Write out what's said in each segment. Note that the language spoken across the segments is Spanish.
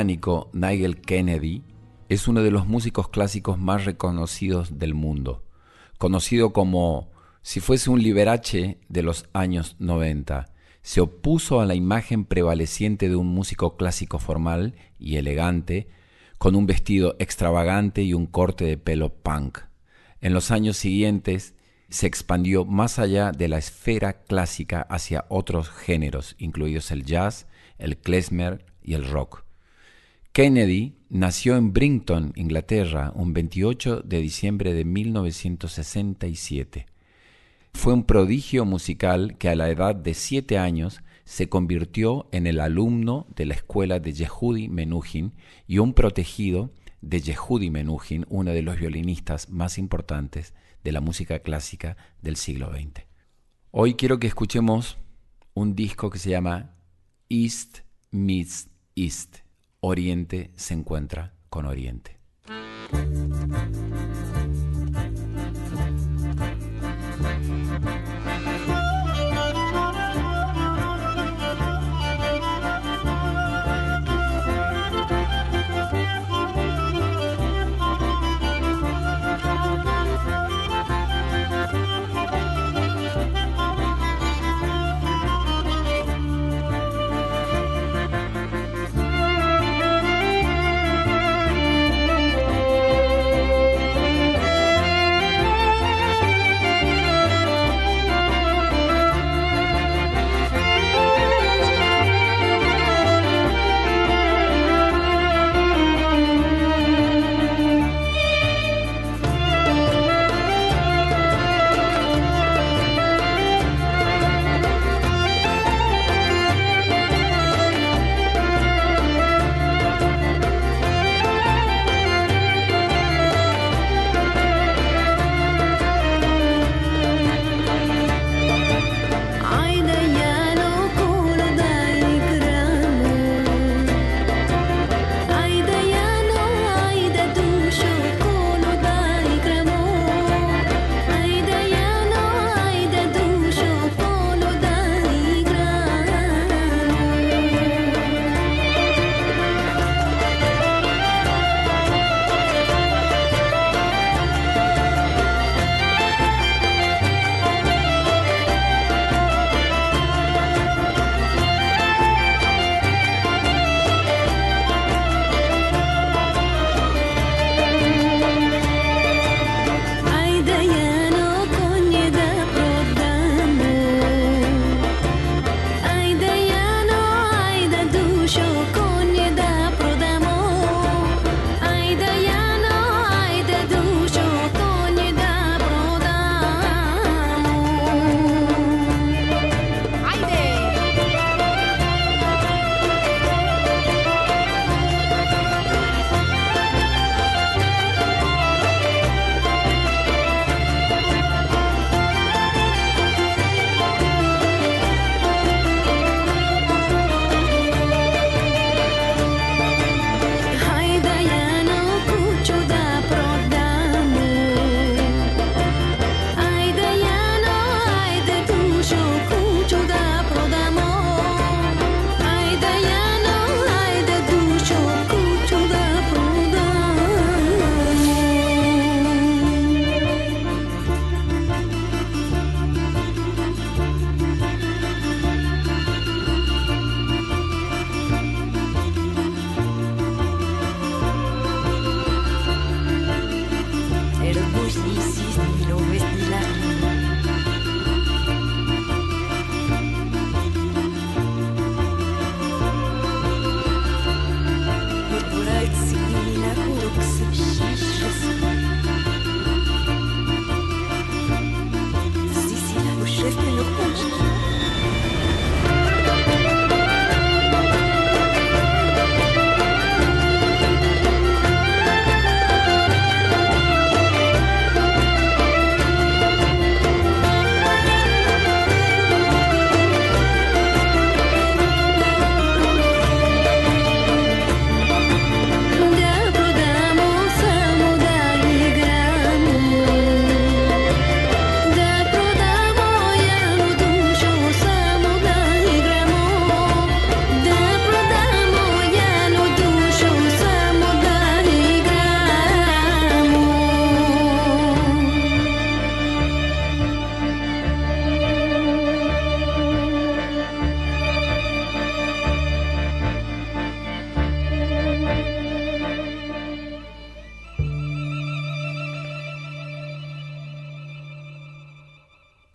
Británico Nigel Kennedy es uno de los músicos clásicos más reconocidos del mundo, conocido como si fuese un liberace de los años 90. Se opuso a la imagen prevaleciente de un músico clásico formal y elegante, con un vestido extravagante y un corte de pelo punk. En los años siguientes se expandió más allá de la esfera clásica hacia otros géneros, incluidos el jazz, el klezmer, y el rock. Kennedy nació en Brinton, Inglaterra, un 28 de diciembre de 1967. Fue un prodigio musical que a la edad de siete años se convirtió en el alumno de la escuela de Yehudi Menuhin y un protegido de Yehudi Menuhin, uno de los violinistas más importantes de la música clásica del siglo XX. Hoy quiero que escuchemos un disco que se llama East Meets East. Oriente se encuentra con Oriente.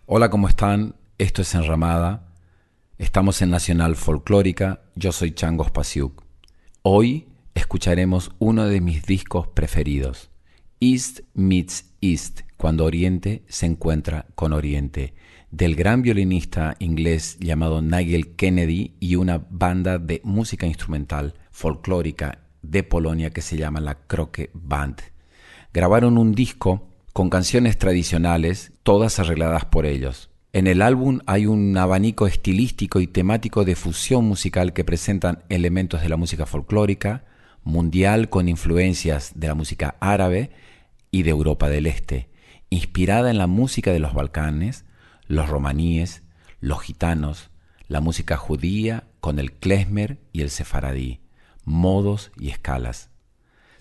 Hola, ¿cómo están? Esto es Enramada. Estamos en Nacional Folclórica. Yo soy Changos Pasiuk. Hoy escucharemos uno de mis discos preferidos, East Meets East, cuando Oriente se encuentra con Oriente, del gran violinista inglés llamado Nigel Kennedy y una banda de música instrumental folclórica de Polonia que se llama la Croque Band. Grabaron un disco con canciones tradicionales, todas arregladas por ellos. En el álbum hay un abanico estilístico y temático de fusión musical que presentan elementos de la música folclórica, mundial con influencias de la música árabe y de Europa del Este, inspirada en la música de los Balcanes, los romaníes, los gitanos, la música judía con el klezmer y el sefaradí, modos y escalas.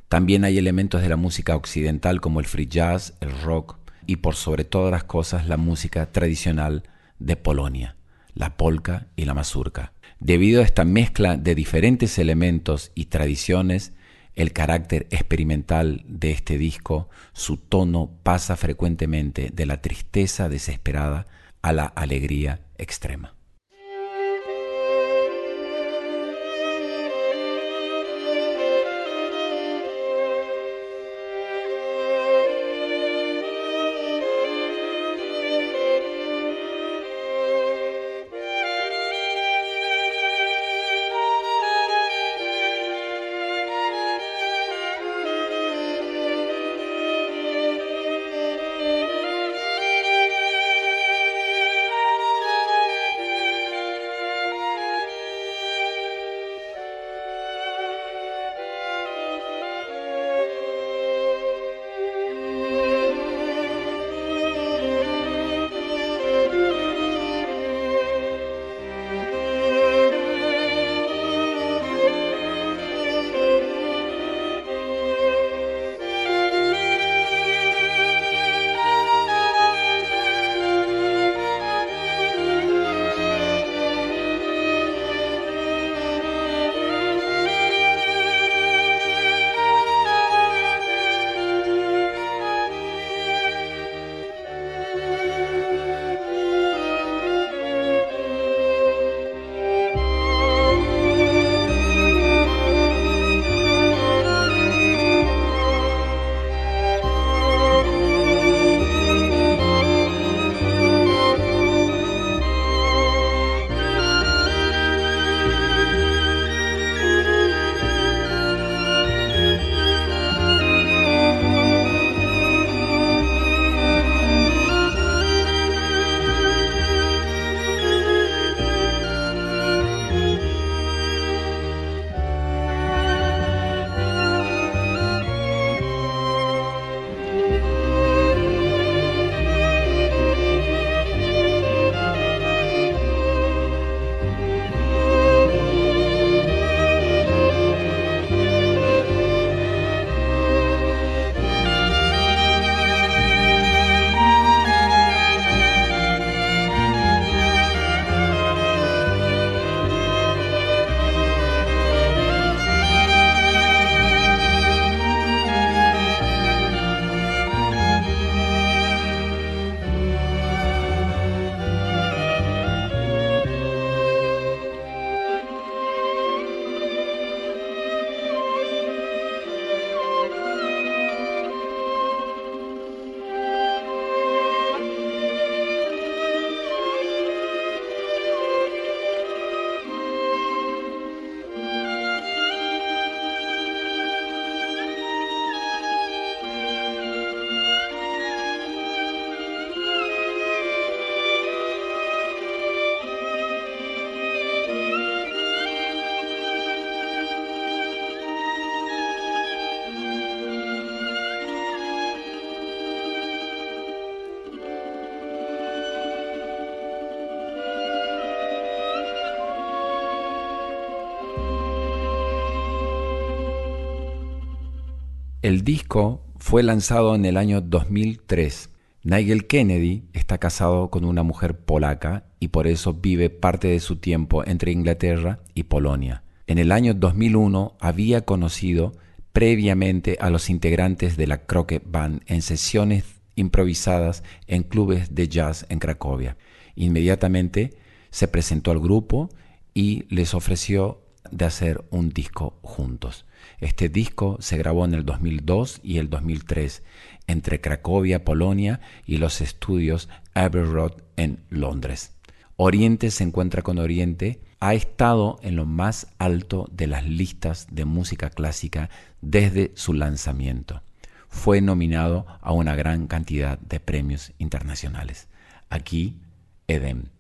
También hay elementos de la música occidental como el free jazz, el rock y por sobre todas las cosas la música tradicional de Polonia, la polka y la mazurka. Debido a esta mezcla de diferentes elementos y tradiciones, el carácter experimental de este disco, su tono pasa frecuentemente de la tristeza desesperada a la alegría extrema. El disco fue lanzado en el año 2003. Nigel Kennedy está casado con una mujer polaca y por eso vive parte de su tiempo entre Inglaterra y Polonia. En el año 2001 había conocido previamente a los integrantes de la Crockett Band en sesiones improvisadas en clubes de jazz en Cracovia. Inmediatamente se presentó al grupo y les ofreció de hacer un disco juntos. Este disco se grabó en el 2002 y el 2003 entre Cracovia, Polonia y los estudios Abbey Road en Londres. Oriente se encuentra con Oriente ha estado en lo más alto de las listas de música clásica desde su lanzamiento. Fue nominado a una gran cantidad de premios internacionales. Aquí, Edem.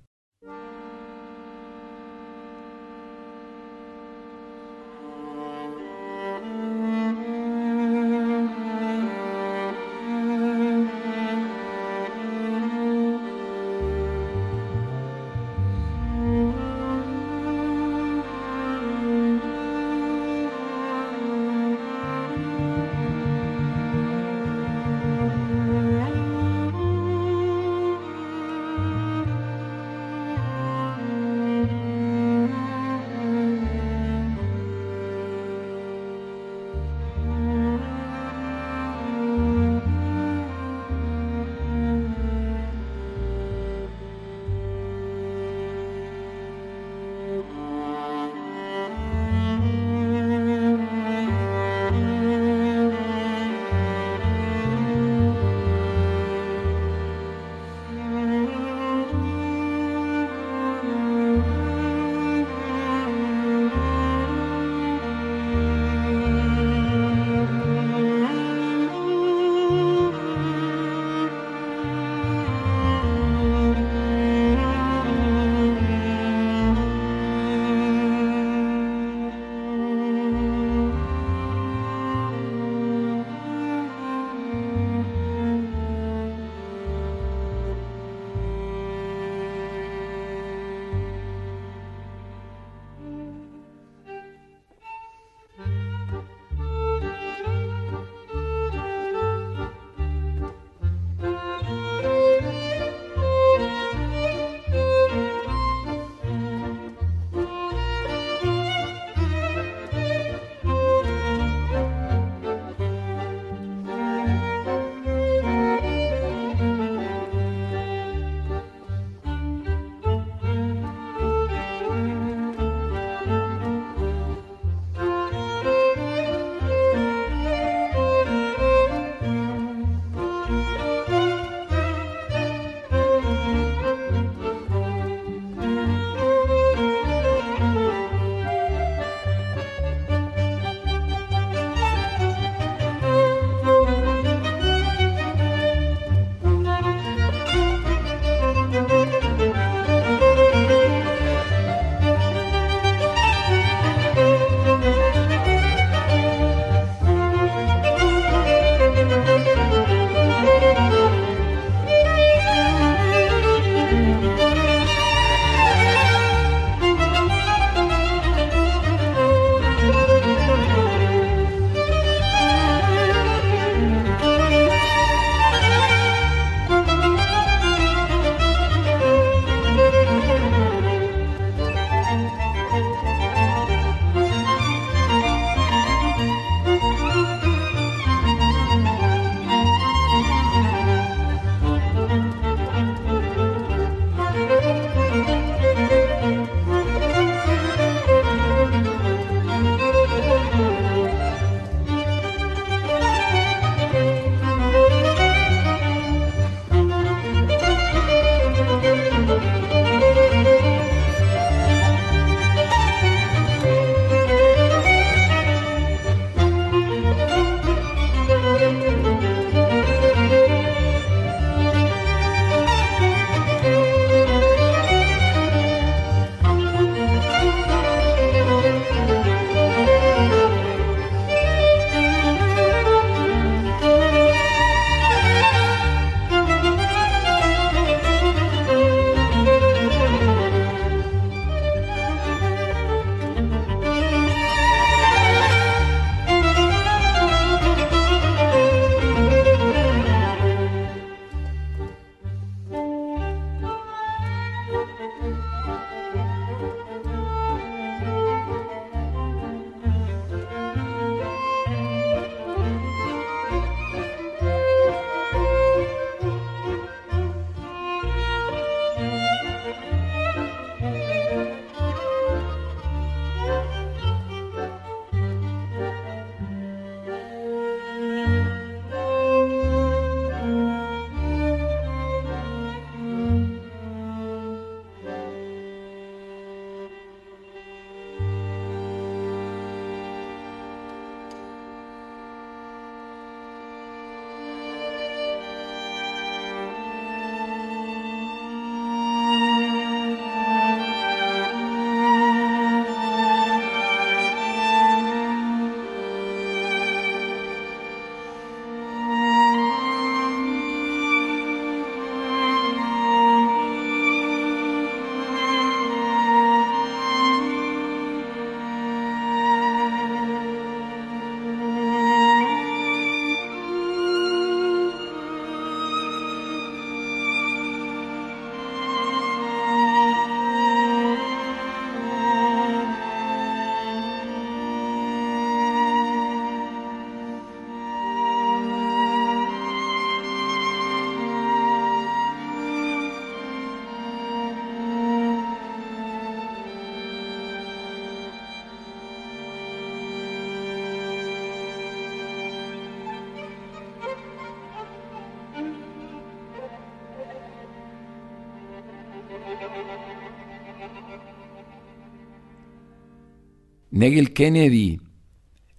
Nagel Kennedy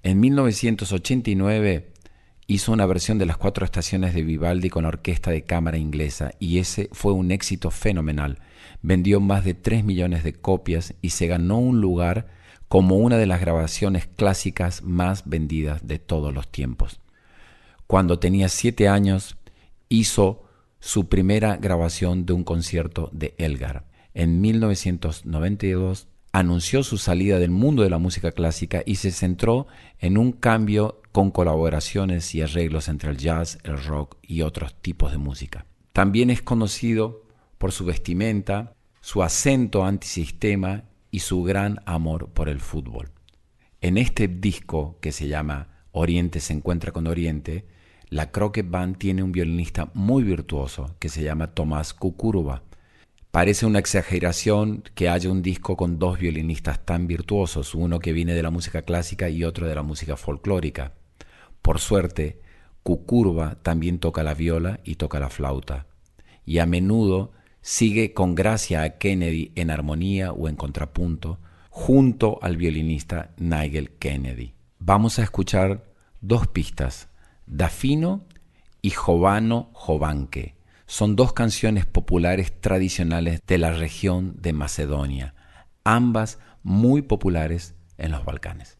en 1989 hizo una versión de las cuatro estaciones de Vivaldi con orquesta de cámara inglesa y ese fue un éxito fenomenal. Vendió más de 3 millones de copias y se ganó un lugar como una de las grabaciones clásicas más vendidas de todos los tiempos. Cuando tenía 7 años hizo su primera grabación de un concierto de Elgar. En 1992 anunció su salida del mundo de la música clásica y se centró en un cambio con colaboraciones y arreglos entre el jazz, el rock y otros tipos de música. También es conocido por su vestimenta, su acento antisistema y su gran amor por el fútbol. En este disco que se llama Oriente se encuentra con Oriente, la Crockett Band tiene un violinista muy virtuoso que se llama Tomás Kukuruba, Parece una exageración que haya un disco con dos violinistas tan virtuosos, uno que viene de la música clásica y otro de la música folclórica. Por suerte, Cucurva también toca la viola y toca la flauta, y a menudo sigue con gracia a Kennedy en armonía o en contrapunto, junto al violinista Nigel Kennedy. Vamos a escuchar dos pistas, Dafino y Jovano Jovanque son dos canciones populares tradicionales de la región de Macedonia, ambas muy populares en los Balcanes.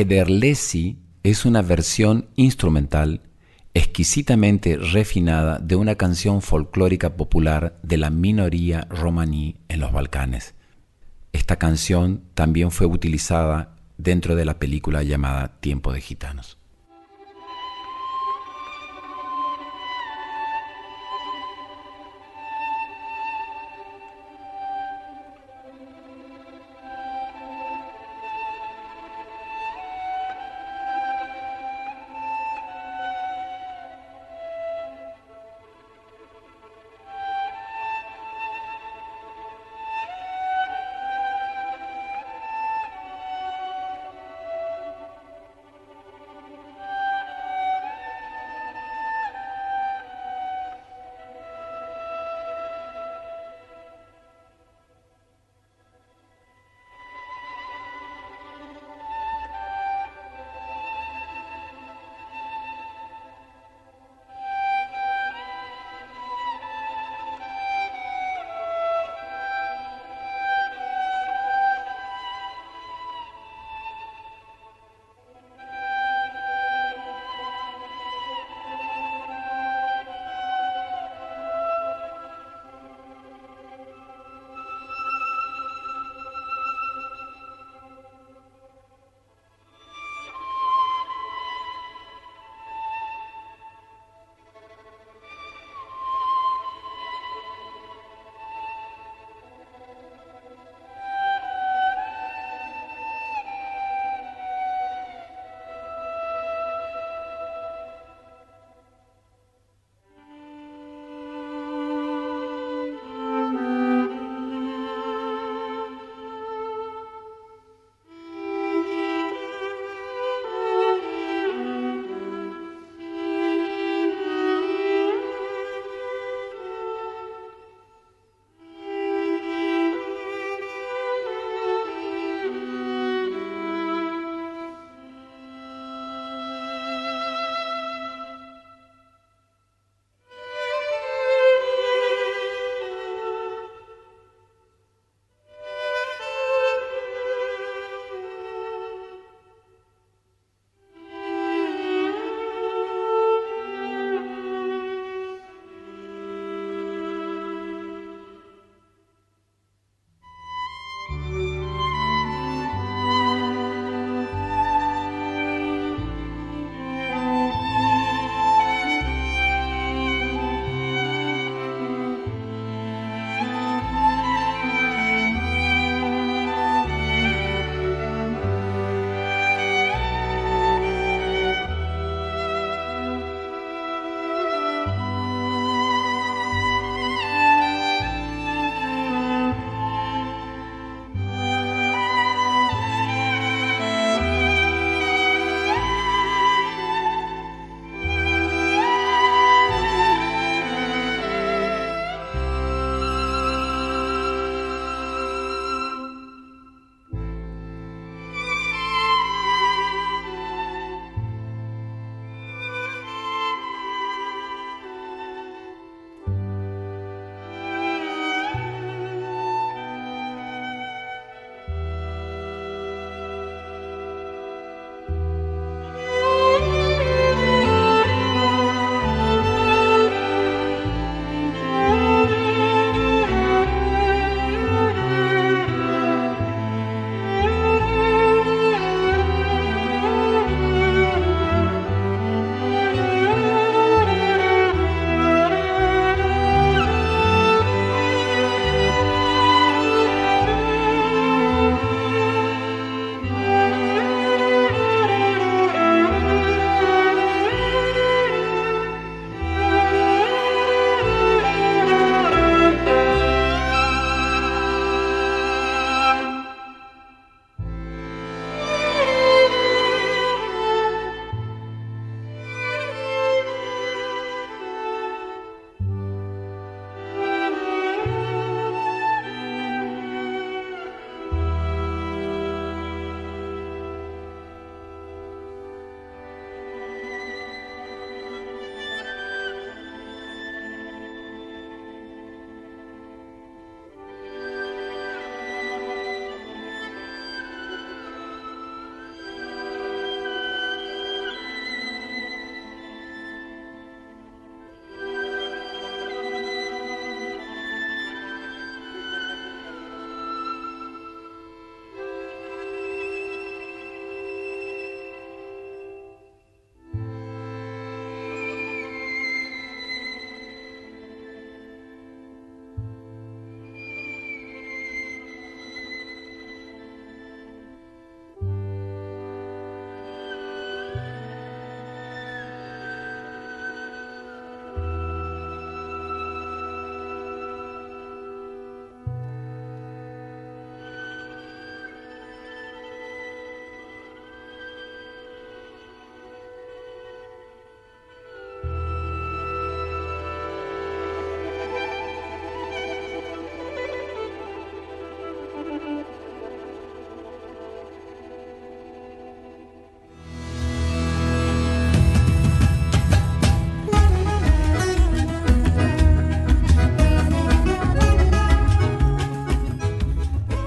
Ederlesi es una versión instrumental exquisitamente refinada de una canción folclórica popular de la minoría romaní en los Balcanes. Esta canción también fue utilizada dentro de la película llamada Tiempo de Gitanos.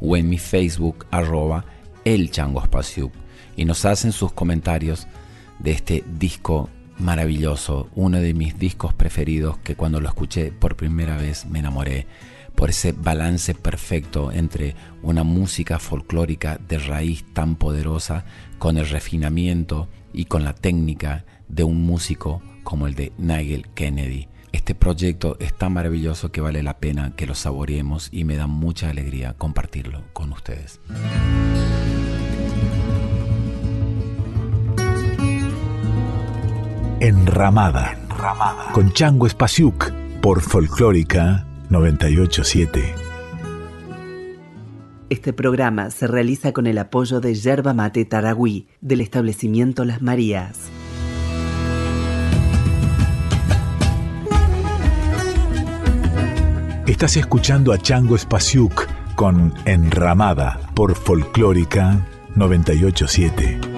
o en mi Facebook arroba el y nos hacen sus comentarios de este disco maravilloso, uno de mis discos preferidos que cuando lo escuché por primera vez me enamoré por ese balance perfecto entre una música folclórica de raíz tan poderosa con el refinamiento y con la técnica de un músico como el de Nigel Kennedy. Este proyecto es tan maravilloso que vale la pena que lo saboreemos y me da mucha alegría compartirlo con ustedes. Enramada, Enramada. con Chango Espasiuk por Folclórica 987. Este programa se realiza con el apoyo de Yerba Mate Taragüí del establecimiento Las Marías. Estás escuchando a Chango Spasiuk con Enramada por Folclórica 987.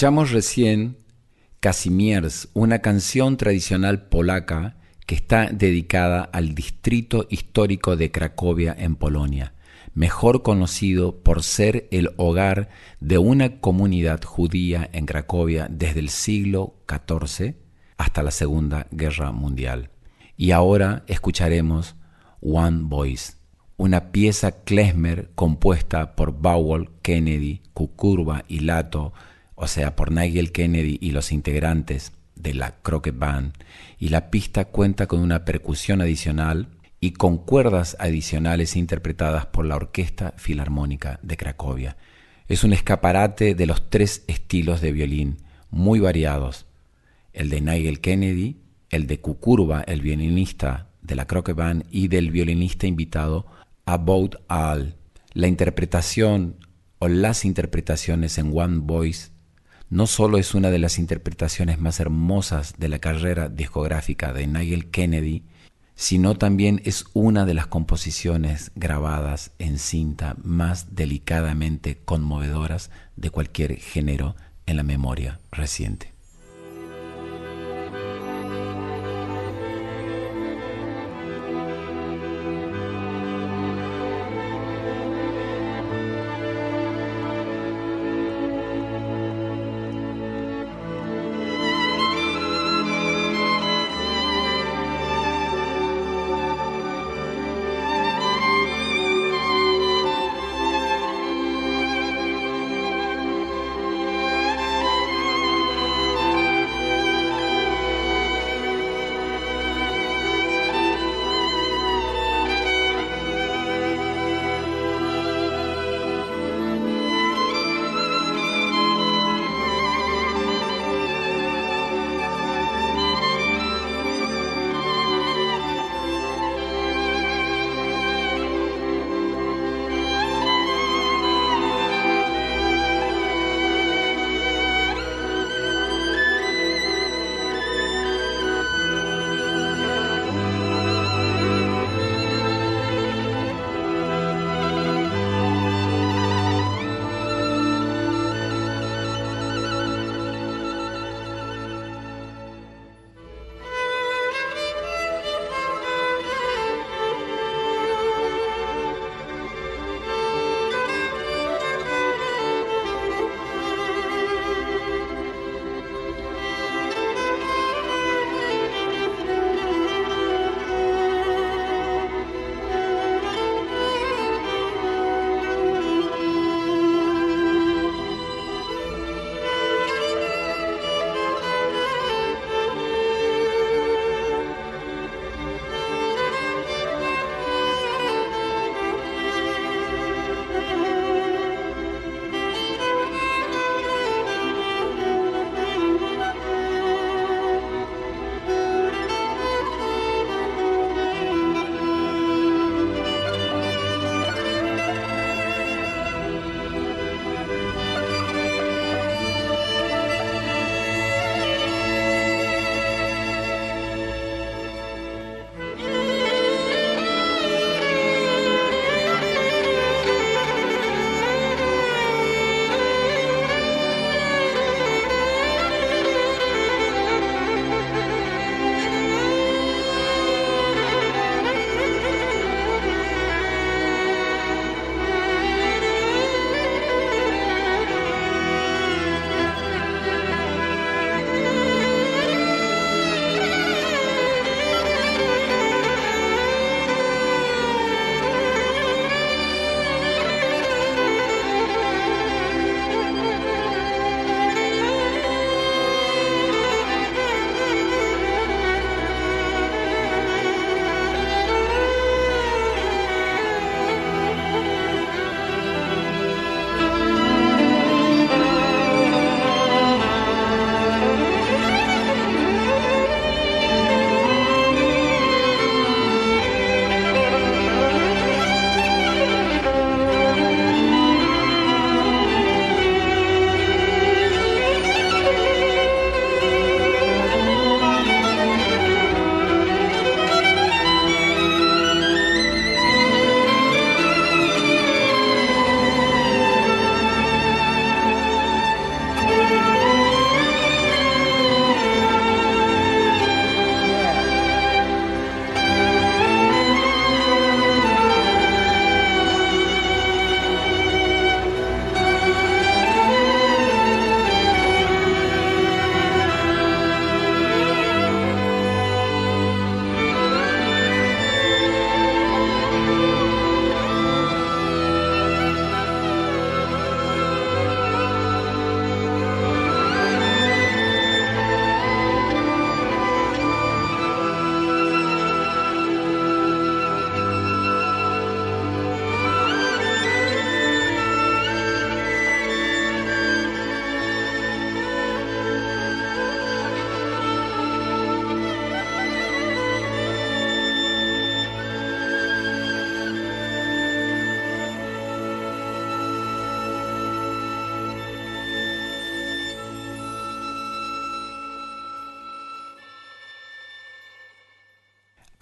Escuchamos recién Casimiers, una canción tradicional polaca que está dedicada al distrito histórico de Cracovia en Polonia, mejor conocido por ser el hogar de una comunidad judía en Cracovia desde el siglo XIV hasta la Segunda Guerra Mundial. Y ahora escucharemos One Voice, una pieza klezmer compuesta por Bowell, Kennedy, Kukurba y Lato, o sea, por Nigel Kennedy y los integrantes de la Crockett Band, y la pista cuenta con una percusión adicional y con cuerdas adicionales interpretadas por la Orquesta Filarmónica de Cracovia. Es un escaparate de los tres estilos de violín, muy variados, el de Nigel Kennedy, el de Kukurba, el violinista de la Crockett Band, y del violinista invitado About All. La interpretación o las interpretaciones en One Voice no solo es una de las interpretaciones más hermosas de la carrera discográfica de Nigel Kennedy, sino también es una de las composiciones grabadas en cinta más delicadamente conmovedoras de cualquier género en la memoria reciente.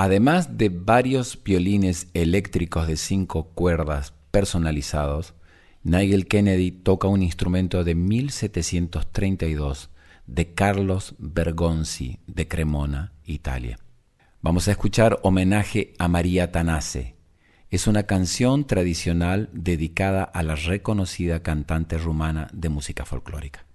Además de varios violines eléctricos de cinco cuerdas personalizados, Nigel Kennedy toca un instrumento de 1732 de Carlos Bergonzi de Cremona, Italia. Vamos a escuchar homenaje a María Tanase. Es una canción tradicional dedicada a la reconocida cantante rumana de música folclórica.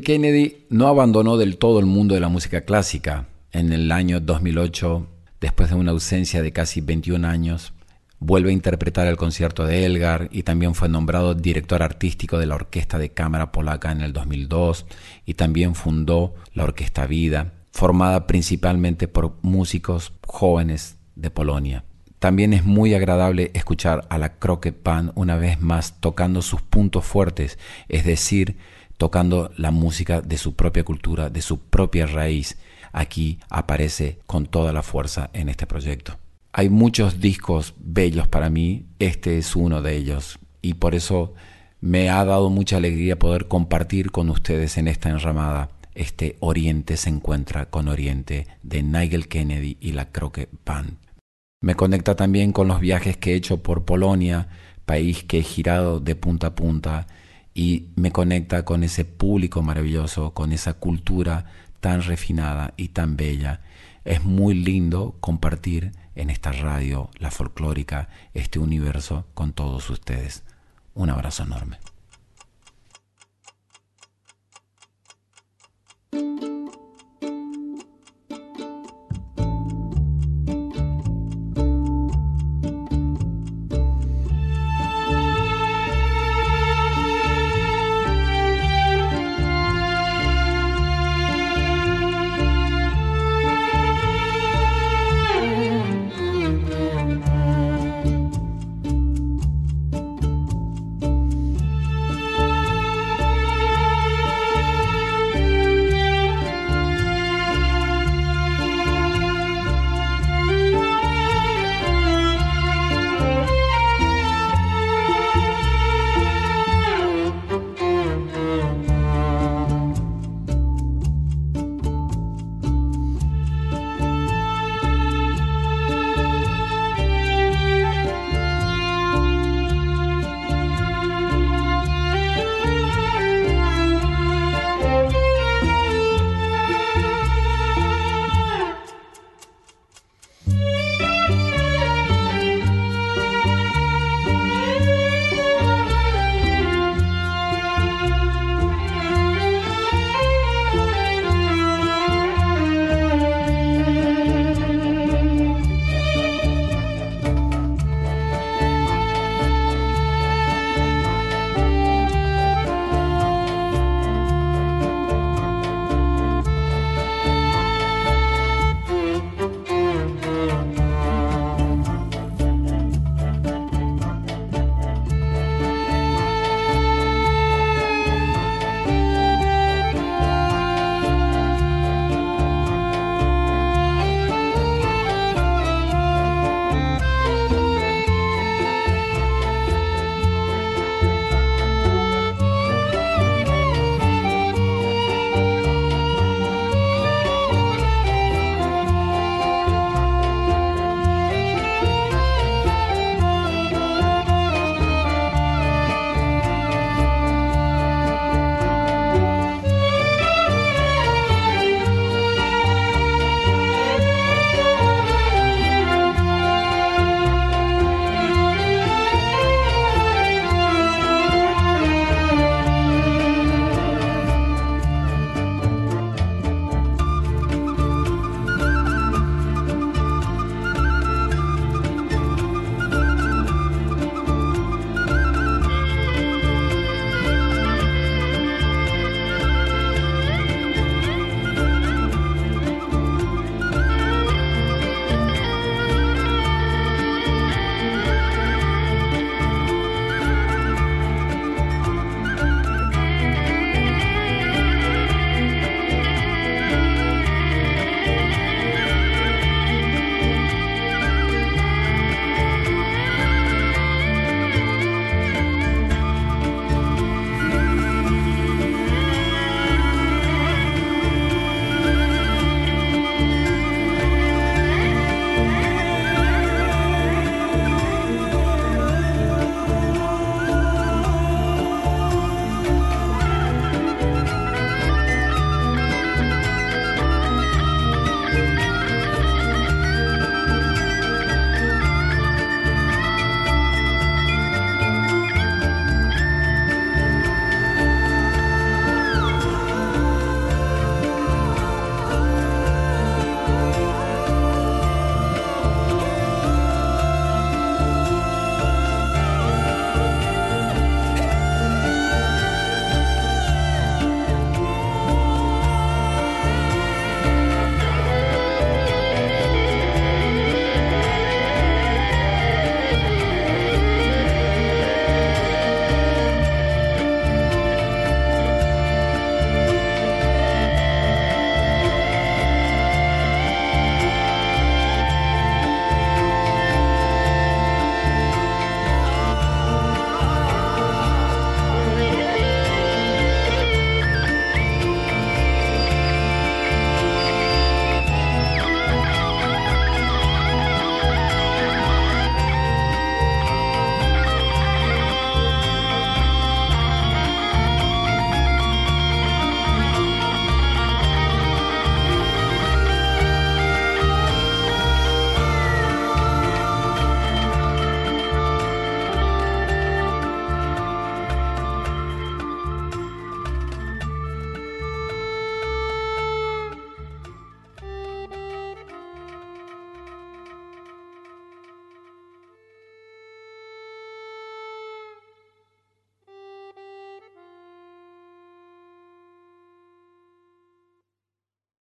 Kennedy no abandonó del todo el mundo de la música clásica. En el año 2008, después de una ausencia de casi 21 años, vuelve a interpretar el concierto de Elgar y también fue nombrado director artístico de la Orquesta de Cámara Polaca en el 2002 y también fundó la Orquesta Vida, formada principalmente por músicos jóvenes de Polonia. También es muy agradable escuchar a la Croquet Pan una vez más tocando sus puntos fuertes, es decir, tocando la música de su propia cultura, de su propia raíz, aquí aparece con toda la fuerza en este proyecto. Hay muchos discos bellos para mí, este es uno de ellos y por eso me ha dado mucha alegría poder compartir con ustedes en esta enramada este Oriente se encuentra con Oriente de Nigel Kennedy y la Croque Band. Me conecta también con los viajes que he hecho por Polonia, país que he girado de punta a punta y me conecta con ese público maravilloso, con esa cultura tan refinada y tan bella. Es muy lindo compartir en esta radio, la folclórica, este universo con todos ustedes. Un abrazo enorme.